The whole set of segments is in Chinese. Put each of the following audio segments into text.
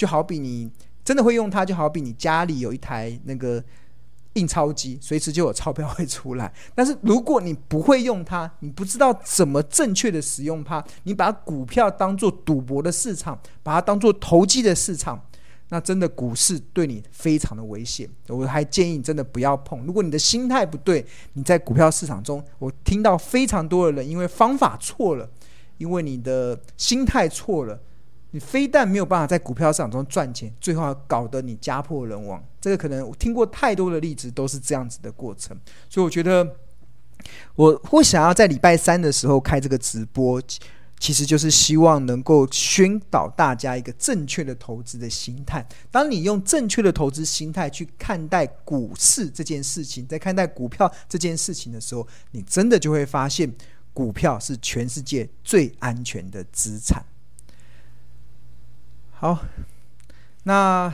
就好比你真的会用它，就好比你家里有一台那个印钞机，随时就有钞票会出来。但是如果你不会用它，你不知道怎么正确的使用它，你把股票当做赌博的市场，把它当做投机的市场。那真的股市对你非常的危险，我还建议你真的不要碰。如果你的心态不对，你在股票市场中，我听到非常多的人因为方法错了，因为你的心态错了，你非但没有办法在股票市场中赚钱，最后搞得你家破人亡。这个可能我听过太多的例子，都是这样子的过程。所以我觉得我会想要在礼拜三的时候开这个直播。其实就是希望能够宣导大家一个正确的投资的心态。当你用正确的投资心态去看待股市这件事情，在看待股票这件事情的时候，你真的就会发现，股票是全世界最安全的资产。好，那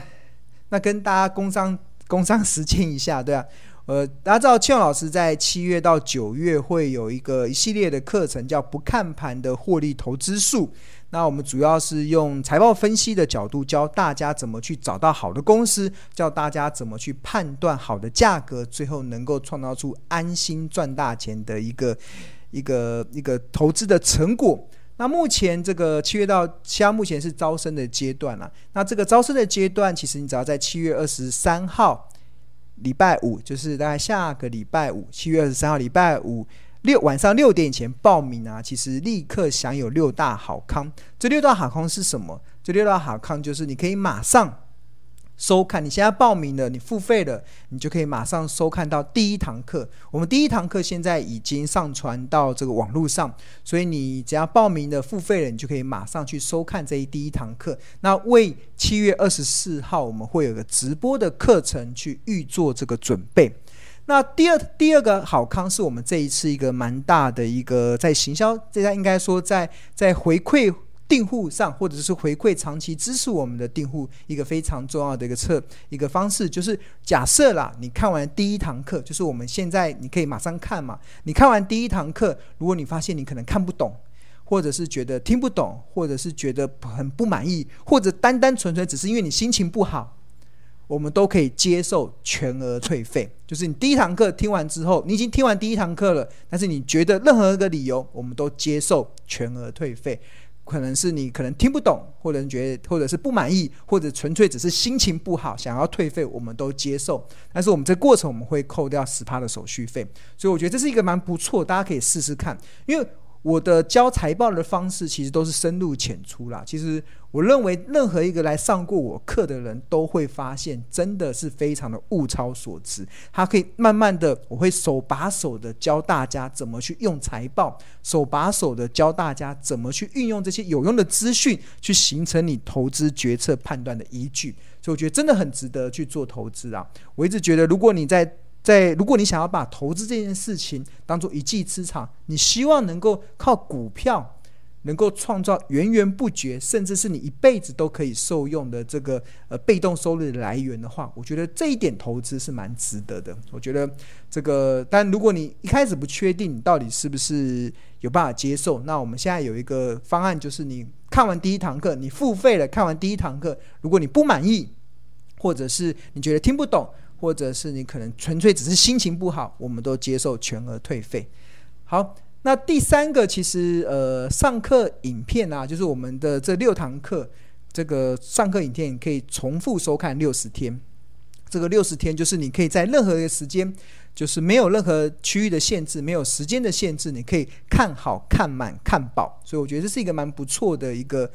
那跟大家工商工商实践一下，对啊。呃，大家知道，庆老师在七月到九月会有一个一系列的课程，叫“不看盘的获利投资术”。那我们主要是用财报分析的角度，教大家怎么去找到好的公司，教大家怎么去判断好的价格，最后能够创造出安心赚大钱的一个一个一个投资的成果。那目前这个七月到现在目前是招生的阶段了。那这个招生的阶段，其实你只要在七月二十三号。礼拜五就是大概下个礼拜五，七月二十三号礼拜五六晚上六点以前报名啊，其实立刻享有六大好康。这六大好康是什么？这六大好康就是你可以马上。收看，你现在报名了，你付费了，你就可以马上收看到第一堂课。我们第一堂课现在已经上传到这个网络上，所以你只要报名了、付费了，你就可以马上去收看这一第一堂课。那为七月二十四号我们会有个直播的课程去预做这个准备。那第二第二个好康是我们这一次一个蛮大的一个在行销，这家应该说在在回馈。订户上，或者是回馈长期支持我们的订户，一个非常重要的一个策一个方式，就是假设啦，你看完第一堂课，就是我们现在你可以马上看嘛。你看完第一堂课，如果你发现你可能看不懂，或者是觉得听不懂，或者是觉得很不满意，或者单单纯粹只是因为你心情不好，我们都可以接受全额退费。就是你第一堂课听完之后，你已经听完第一堂课了，但是你觉得任何一个理由，我们都接受全额退费。可能是你可能听不懂，或者你觉得，或者是不满意，或者纯粹只是心情不好，想要退费，我们都接受。但是我们这过程我们会扣掉十趴的手续费，所以我觉得这是一个蛮不错，大家可以试试看，因为。我的教财报的方式其实都是深入浅出啦。其实我认为任何一个来上过我课的人都会发现，真的是非常的物超所值。他可以慢慢的，我会手把手的教大家怎么去用财报，手把手的教大家怎么去运用这些有用的资讯，去形成你投资决策判断的依据。所以我觉得真的很值得去做投资啊！我一直觉得，如果你在在，如果你想要把投资这件事情当做一技之长，你希望能够靠股票能够创造源源不绝，甚至是你一辈子都可以受用的这个呃被动收入的来源的话，我觉得这一点投资是蛮值得的。我觉得这个，但如果你一开始不确定你到底是不是有办法接受，那我们现在有一个方案，就是你看完第一堂课，你付费了，看完第一堂课，如果你不满意，或者是你觉得听不懂。或者是你可能纯粹只是心情不好，我们都接受全额退费。好，那第三个其实呃上课影片啊，就是我们的这六堂课，这个上课影片可以重复收看六十天。这个六十天就是你可以在任何一个时间，就是没有任何区域的限制，没有时间的限制，你可以看好看满看饱。所以我觉得这是一个蛮不错的一个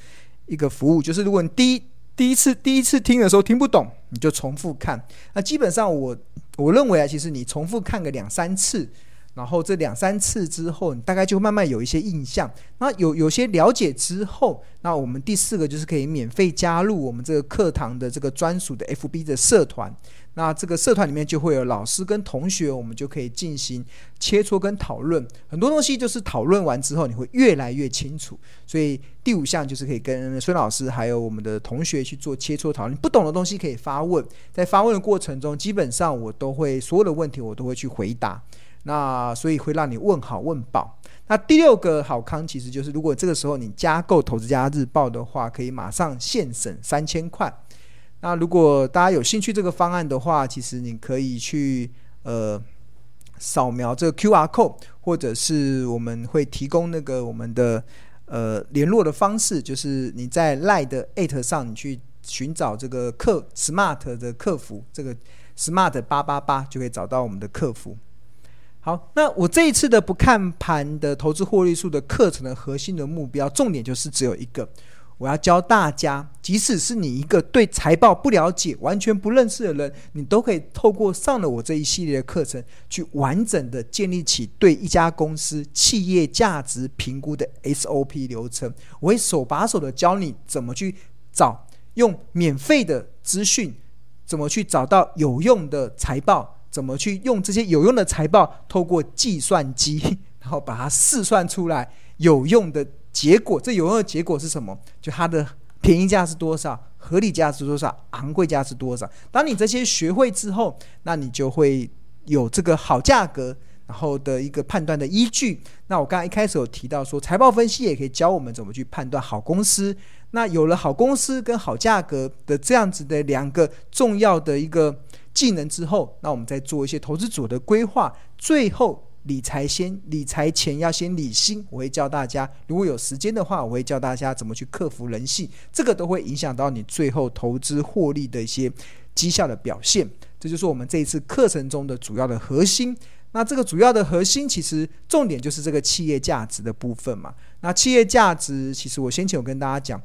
一个服务，就是如果你第一。第一次第一次听的时候听不懂，你就重复看。那基本上我我认为啊，其实你重复看个两三次，然后这两三次之后，你大概就慢慢有一些印象。那有有些了解之后，那我们第四个就是可以免费加入我们这个课堂的这个专属的 FB 的社团。那这个社团里面就会有老师跟同学，我们就可以进行切磋跟讨论。很多东西就是讨论完之后，你会越来越清楚。所以第五项就是可以跟孙老师还有我们的同学去做切磋讨论。不懂的东西可以发问，在发问的过程中，基本上我都会所有的问题我都会去回答。那所以会让你问好问饱。那第六个好康其实就是，如果这个时候你加购《投资家日报》的话，可以马上现省三千块。那如果大家有兴趣这个方案的话，其实你可以去呃扫描这个 QR code，或者是我们会提供那个我们的呃联络的方式，就是你在 LINE 的 at 上，你去寻找这个客 Smart 的客服，这个 Smart 八八八就可以找到我们的客服。好，那我这一次的不看盘的投资获利数的课程的核心的目标，重点就是只有一个，我要教大家，即使是你一个对财报不了解、完全不认识的人，你都可以透过上了我这一系列的课程，去完整的建立起对一家公司企业价值评估的 SOP 流程。我会手把手的教你怎么去找，用免费的资讯，怎么去找到有用的财报。怎么去用这些有用的财报，透过计算机，然后把它试算出来有用的结果。这有用的结果是什么？就它的便宜价是多少，合理价是多少，昂贵价是多少。当你这些学会之后，那你就会有这个好价格，然后的一个判断的依据。那我刚才一开始有提到说，财报分析也可以教我们怎么去判断好公司。那有了好公司跟好价格的这样子的两个重要的一个。技能之后，那我们再做一些投资组的规划。最后，理财先理财前要先理心。我会教大家，如果有时间的话，我会教大家怎么去克服人性。这个都会影响到你最后投资获利的一些绩效的表现。这就是我们这一次课程中的主要的核心。那这个主要的核心，其实重点就是这个企业价值的部分嘛。那企业价值，其实我先前有跟大家讲。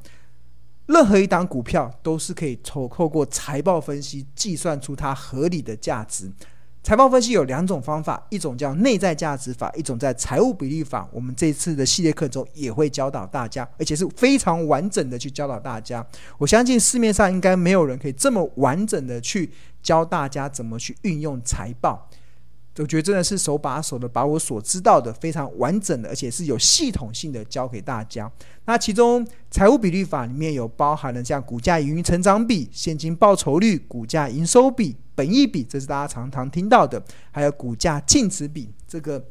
任何一档股票都是可以透透过财报分析计算出它合理的价值。财报分析有两种方法，一种叫内在价值法，一种在财务比率法。我们这次的系列课中也会教导大家，而且是非常完整的去教导大家。我相信市面上应该没有人可以这么完整的去教大家怎么去运用财报。我觉得真的是手把手的把我所知道的非常完整的，而且是有系统性的教给大家。那其中财务比率法里面有包含了像股价盈余成长比、现金报酬率、股价营收比、本益比，这是大家常常听到的，还有股价净值比，这个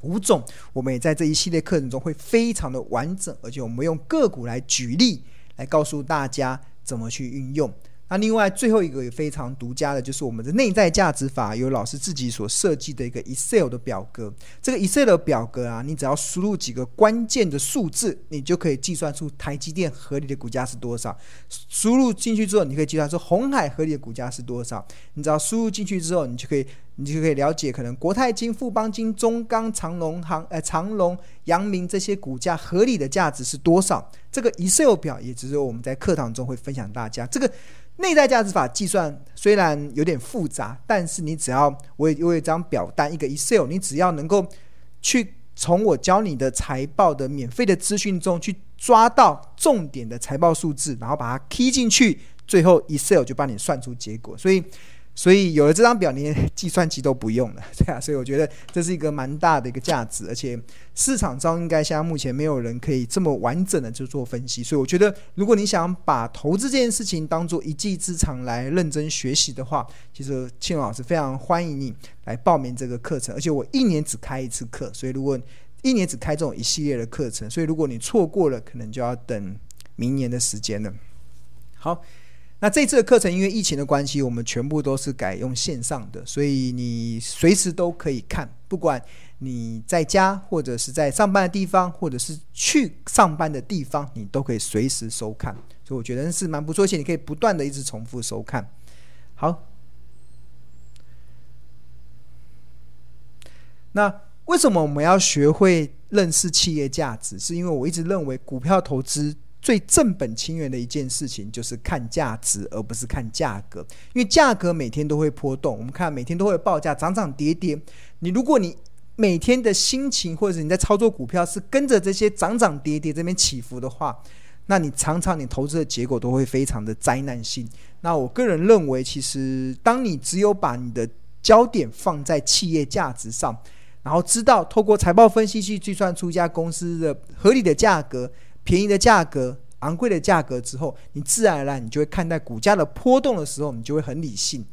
五种，我们也在这一系列课程中会非常的完整，而且我们用个股来举例来告诉大家怎么去运用。那另外最后一个也非常独家的，就是我们的内在价值法，由老师自己所设计的一个 Excel 的表格。这个 Excel 的表格啊，你只要输入几个关键的数字，你就可以计算出台积电合理的股价是多少。输入进去之后，你可以计算出鸿海合理的股价是多少。你只要输入进去之后，你就可以，你就可以了解可能国泰金、富邦金、中钢、长隆行、呃长隆、阳明这些股价合理的价值是多少。这个 Excel 表也只是我们在课堂中会分享大家这个。内在价值法计算虽然有点复杂，但是你只要我有一张表单，一个 Excel，你只要能够去从我教你的财报的免费的资讯中去抓到重点的财报数字，然后把它 key 进去，最后 Excel 就帮你算出结果。所以。所以有了这张表，连计算机都不用了，对啊。所以我觉得这是一个蛮大的一个价值，而且市场上应该现在目前没有人可以这么完整的去做分析。所以我觉得，如果你想把投资这件事情当做一技之长来认真学习的话，其实庆老师非常欢迎你来报名这个课程。而且我一年只开一次课，所以如果一年只开这种一系列的课程，所以如果你错过了，可能就要等明年的时间了。好。那这次的课程因为疫情的关系，我们全部都是改用线上的，所以你随时都可以看，不管你在家或者是在上班的地方，或者是去上班的地方，你都可以随时收看。所以我觉得是蛮不错，而且你可以不断的一直重复收看。好，那为什么我们要学会认识企业价值？是因为我一直认为股票投资。最正本清源的一件事情就是看价值，而不是看价格。因为价格每天都会波动，我们看每天都会报价涨涨跌跌。你如果你每天的心情或者你在操作股票是跟着这些涨涨跌跌这边起伏的话，那你常常你投资的结果都会非常的灾难性。那我个人认为，其实当你只有把你的焦点放在企业价值上，然后知道透过财报分析去计算出一家公司的合理的价格。便宜的价格、昂贵的价格之后，你自然而然你就会看待股价的波动的时候，你就会很理性。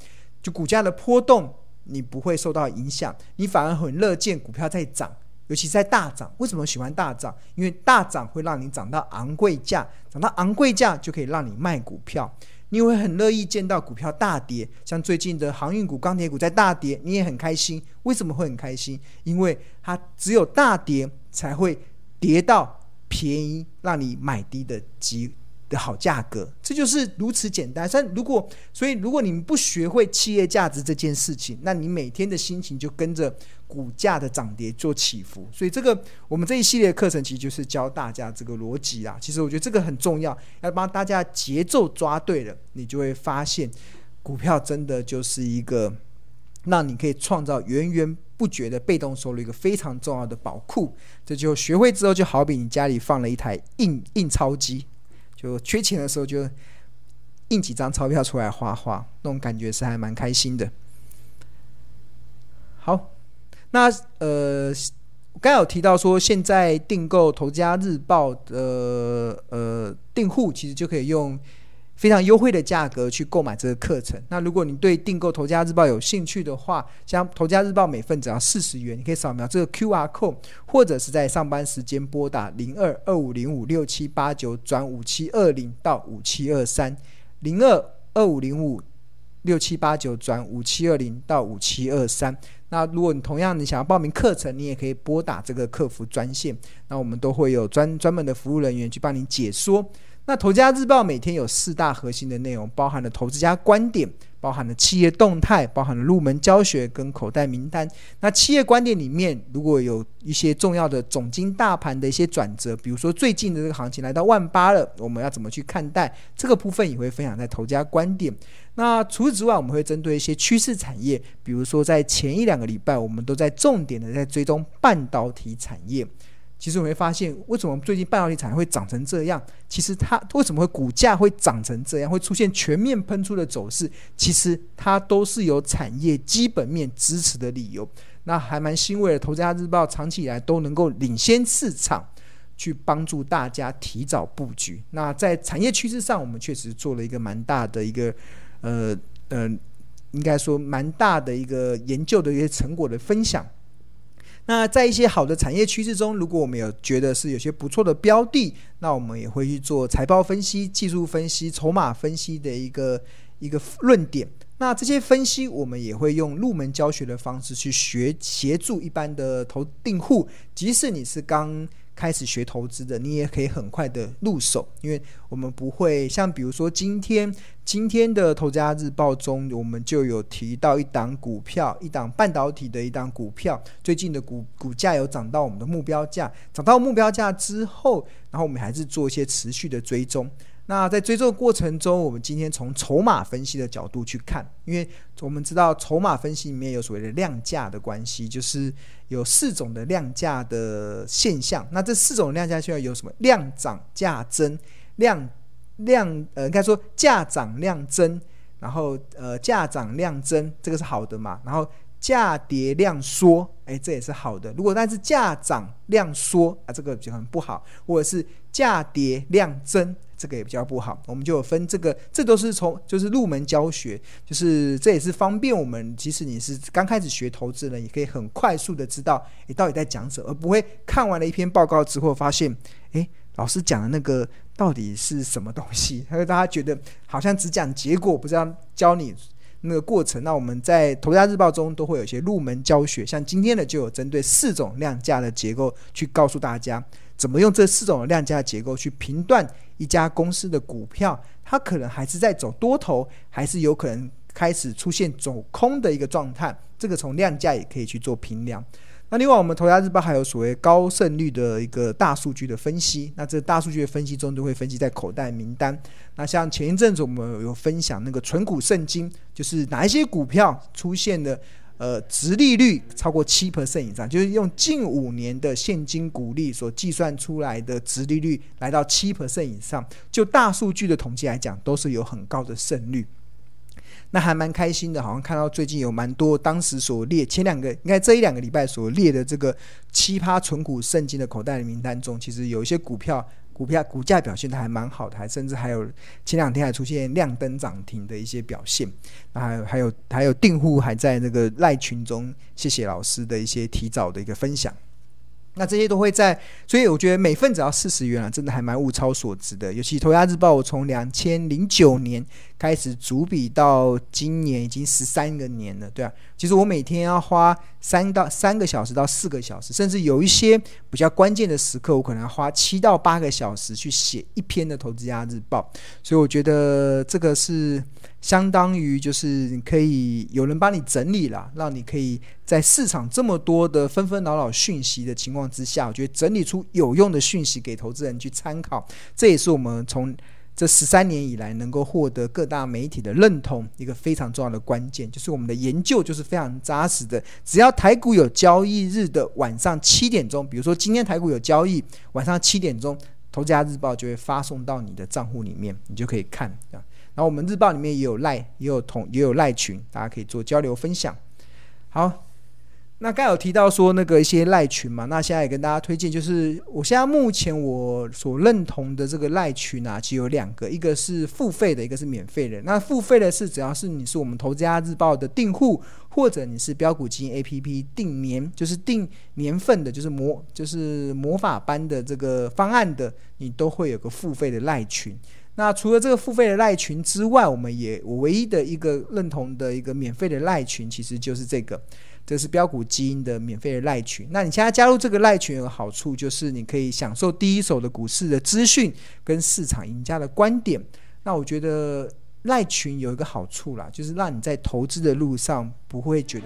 就股价的波动，你不会受到影响，你反而很乐见股票在涨，尤其在大涨。为什么喜欢大涨？因为大涨会让你涨到昂贵价，涨到昂贵价就可以让你卖股票。你会很乐意见到股票大跌，像最近的航运股、钢铁股在大跌，你也很开心。为什么会很开心？因为它只有大跌才会跌到便宜，让你买低的机的好价格，这就是如此简单。但如果所以，如果你们不学会企业价值这件事情，那你每天的心情就跟着股价的涨跌做起伏。所以，这个我们这一系列课程其实就是教大家这个逻辑啦。其实我觉得这个很重要，要帮大家节奏抓对了，你就会发现股票真的就是一个让你可以创造源源不绝的被动收入一个非常重要的宝库。这就学会之后，就好比你家里放了一台印印钞机。就缺钱的时候，就印几张钞票出来花花，那种感觉是还蛮开心的。好，那呃，刚有提到说，现在订购《投资家日报》的呃订户，其实就可以用。非常优惠的价格去购买这个课程。那如果你对订购《投家日报》有兴趣的话，像《投家日报》每份只要四十元，你可以扫描这个 QR code，或者是在上班时间拨打零二二五零五六七八九转五七二零到五七二三零二二五零五六七八九转五七二零到五七二三。那如果你同样你想要报名课程，你也可以拨打这个客服专线，那我们都会有专专门的服务人员去帮你解说。那《投家日报》每天有四大核心的内容，包含了投资家观点，包含了企业动态，包含了入门教学跟口袋名单。那企业观点里面，如果有一些重要的总经大盘的一些转折，比如说最近的这个行情来到万八了，我们要怎么去看待这个部分，也会分享在《投家观点》。那除此之外，我们会针对一些趋势产业，比如说在前一两个礼拜，我们都在重点的在追踪半导体产业。其实我会发现，为什么最近半导体产业会涨成这样？其实它为什么会股价会涨成这样，会出现全面喷出的走势？其实它都是有产业基本面支持的理由。那还蛮欣慰的，《投资家日报》长期以来都能够领先市场，去帮助大家提早布局。那在产业趋势上，我们确实做了一个蛮大的一个，呃呃，应该说蛮大的一个研究的一些成果的分享。那在一些好的产业趋势中，如果我们有觉得是有些不错的标的，那我们也会去做财报分析、技术分析、筹码分析的一个一个论点。那这些分析，我们也会用入门教学的方式去学，协助一般的投订户，即使你是刚。开始学投资的，你也可以很快的入手，因为我们不会像比如说今天今天的《投资家日报》中，我们就有提到一档股票，一档半导体的一档股票，最近的股股价有涨到我们的目标价，涨到目标价之后，然后我们还是做一些持续的追踪。那在追踪的过程中，我们今天从筹码分析的角度去看，因为我们知道筹码分析里面有所谓的量价的关系，就是有四种的量价的现象。那这四种量价现象有什么？量涨价增，量量呃应该说价涨量增，然后呃价涨量增，这个是好的嘛？然后价跌量缩，哎，这也是好的。如果但是价涨量缩啊，这个就很不好，或者是价跌量增。这个也比较不好，我们就有分这个，这都是从就是入门教学，就是这也是方便我们，即使你是刚开始学投资人，也可以很快速的知道你到底在讲什么，而不会看完了一篇报告之后发现，诶，老师讲的那个到底是什么东西？还有大家觉得好像只讲结果，不知道教你那个过程。那我们在《投资家日报》中都会有一些入门教学，像今天的就有针对四种量价的结构去告诉大家。怎么用这四种量价结构去评断一家公司的股票？它可能还是在走多头，还是有可能开始出现走空的一个状态？这个从量价也可以去做评量。那另外，我们《投资家日报》还有所谓高胜率的一个大数据的分析。那这大数据的分析中，都会分析在口袋名单。那像前一阵子我们有分享那个存股圣经，就是哪一些股票出现的。呃，殖利率超过七 percent 以上，就是用近五年的现金股利所计算出来的殖利率来到七 percent 以上，就大数据的统计来讲，都是有很高的胜率。那还蛮开心的，好像看到最近有蛮多当时所列前两个，应该这一两个礼拜所列的这个奇葩存股圣经的口袋名单中，其实有一些股票。股票股价表现的还蛮好的，还甚至还有前两天还出现亮灯涨停的一些表现。那还有还有还有订户还在那个赖群中，谢谢老师的一些提早的一个分享。那这些都会在，所以我觉得每份只要四十元啊，真的还蛮物超所值的。尤其《头家日报》，我从两千零九年开始逐笔到今年已经十三个年了，对啊。其实我每天要花三到三个小时到四个小时，甚至有一些比较关键的时刻，我可能要花七到八个小时去写一篇的《投资家日报》。所以我觉得这个是。相当于就是你可以有人帮你整理了，让你可以在市场这么多的纷纷扰扰讯息的情况之下，我觉得整理出有用的讯息给投资人去参考，这也是我们从这十三年以来能够获得各大媒体的认同一个非常重要的关键，就是我们的研究就是非常扎实的。只要台股有交易日的晚上七点钟，比如说今天台股有交易，晚上七点钟，投资家日报就会发送到你的账户里面，你就可以看啊。然后我们日报里面也有赖，也有同，也有赖群，大家可以做交流分享。好，那刚有提到说那个一些赖群嘛，那现在也跟大家推荐，就是我现在目前我所认同的这个赖群啊，其实有两个，一个是付费的，一个是免费的。那付费的是只要是你是我们投资家日报的订户，或者你是标股基金 APP 订年，就是订年份的，就是魔就是魔法班的这个方案的，你都会有个付费的赖群。那除了这个付费的赖群之外，我们也我唯一的一个认同的一个免费的赖群，其实就是这个，这是标股基因的免费的赖群。那你现在加入这个赖群有个好处，就是你可以享受第一手的股市的资讯跟市场赢家的观点。那我觉得赖群有一个好处啦，就是让你在投资的路上不会觉得。